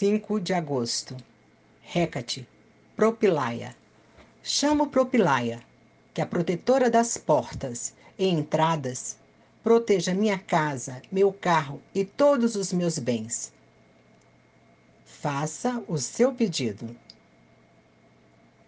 5 de agosto. Hecate, Propilaia. Chamo Propilaia, que a protetora das portas e entradas proteja minha casa, meu carro e todos os meus bens. Faça o seu pedido.